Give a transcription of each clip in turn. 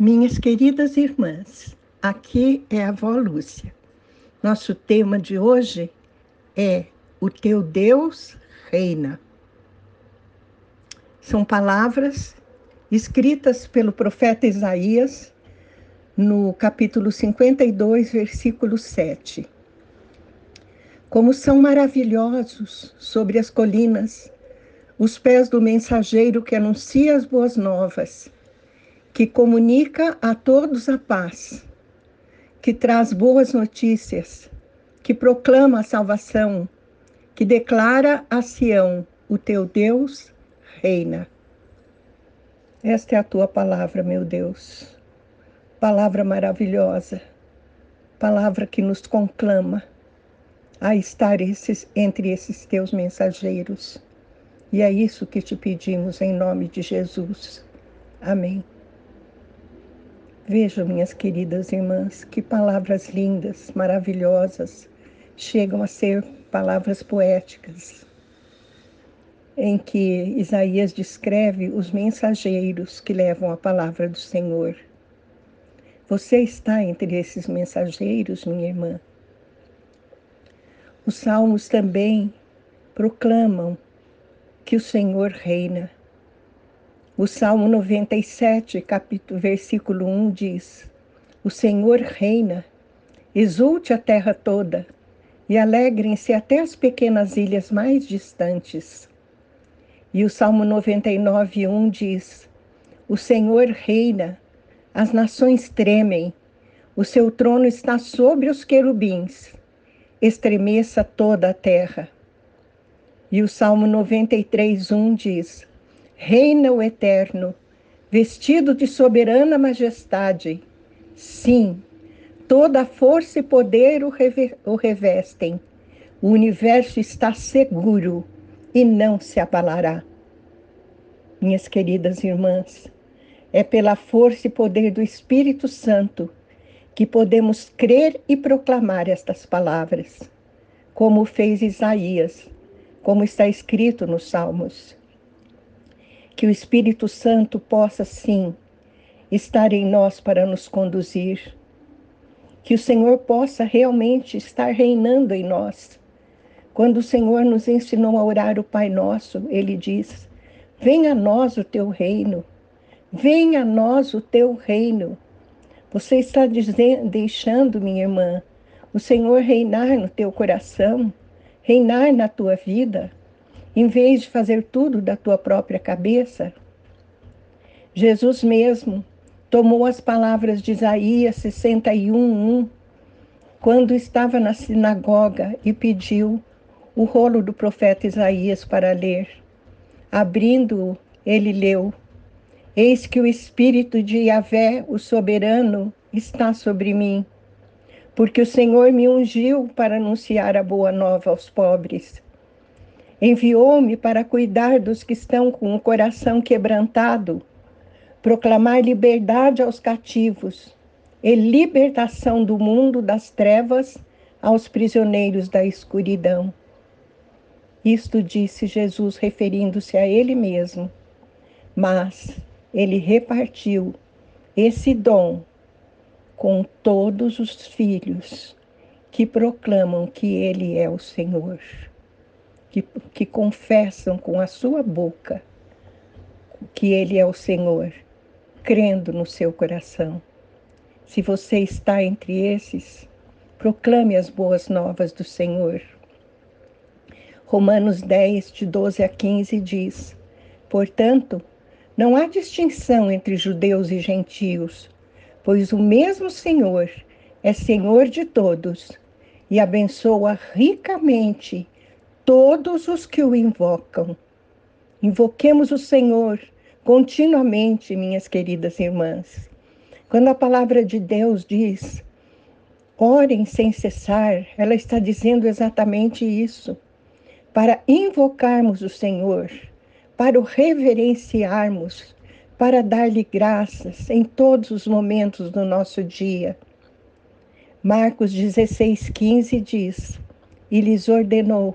Minhas queridas irmãs, aqui é a avó Lúcia. Nosso tema de hoje é O teu Deus reina. São palavras escritas pelo profeta Isaías no capítulo 52, versículo 7. Como são maravilhosos sobre as colinas os pés do mensageiro que anuncia as boas novas que comunica a todos a paz, que traz boas notícias, que proclama a salvação, que declara a Sião: o teu Deus reina. Esta é a tua palavra, meu Deus. Palavra maravilhosa, palavra que nos conclama a estar esses, entre esses teus mensageiros. E é isso que te pedimos em nome de Jesus. Amém. Vejam, minhas queridas irmãs, que palavras lindas, maravilhosas, chegam a ser palavras poéticas, em que Isaías descreve os mensageiros que levam a palavra do Senhor. Você está entre esses mensageiros, minha irmã. Os salmos também proclamam que o Senhor reina o Salmo 97, capítulo, versículo 1 diz: O Senhor reina, exulte a terra toda e alegrem-se até as pequenas ilhas mais distantes. E o Salmo 99, 1 diz: O Senhor reina, as nações tremem, o seu trono está sobre os querubins, estremeça toda a terra. E o Salmo 93, 1 diz: reina o Eterno, vestido de soberana majestade. Sim, toda força e poder o, o revestem. O universo está seguro e não se abalará. Minhas queridas irmãs, é pela força e poder do Espírito Santo que podemos crer e proclamar estas palavras, como fez Isaías, como está escrito nos Salmos que o Espírito Santo possa, sim, estar em nós para nos conduzir, que o Senhor possa realmente estar reinando em nós. Quando o Senhor nos ensinou a orar o Pai Nosso, ele diz: Venha a nós o teu reino, venha a nós o teu reino. Você está dizendo, deixando, minha irmã, o Senhor reinar no teu coração, reinar na tua vida em vez de fazer tudo da tua própria cabeça? Jesus mesmo tomou as palavras de Isaías 61:1 quando estava na sinagoga e pediu o rolo do profeta Isaías para ler. Abrindo-o, ele leu: Eis que o Espírito de Yahvé, o soberano, está sobre mim, porque o Senhor me ungiu para anunciar a boa nova aos pobres Enviou-me para cuidar dos que estão com o coração quebrantado, proclamar liberdade aos cativos e libertação do mundo das trevas aos prisioneiros da escuridão. Isto disse Jesus referindo-se a ele mesmo, mas ele repartiu esse dom com todos os filhos que proclamam que ele é o Senhor que, que confessam com a sua boca que Ele é o Senhor, crendo no seu coração. Se você está entre esses, proclame as boas novas do Senhor. Romanos 10, de 12 a 15 diz: Portanto, não há distinção entre judeus e gentios, pois o mesmo Senhor é Senhor de todos e abençoa ricamente todos os que o invocam. Invoquemos o Senhor continuamente, minhas queridas irmãs. Quando a palavra de Deus diz, orem sem cessar, ela está dizendo exatamente isso. Para invocarmos o Senhor, para o reverenciarmos, para dar-lhe graças em todos os momentos do nosso dia. Marcos 16,15 diz: E lhes ordenou: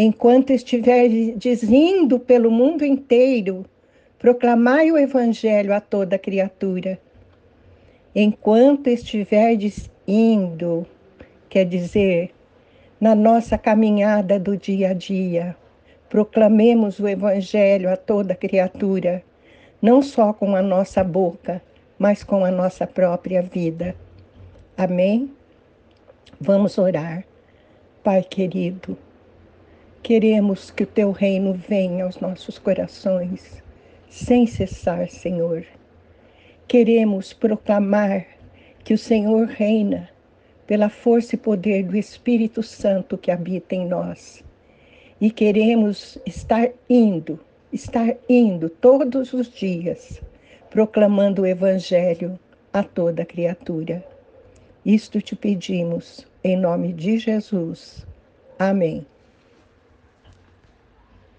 Enquanto estiveres indo pelo mundo inteiro, proclamai o Evangelho a toda criatura. enquanto estiverdes indo, quer dizer, na nossa caminhada do dia a dia, proclamemos o Evangelho a toda criatura, não só com a nossa boca, mas com a nossa própria vida. Amém? Vamos orar. Pai querido, queremos que o teu reino venha aos nossos corações, sem cessar, Senhor. Queremos proclamar que o Senhor reina pela força e poder do Espírito Santo que habita em nós. E queremos estar indo, estar indo todos os dias, proclamando o Evangelho a toda criatura. Isto te pedimos, em nome de Jesus. Amém.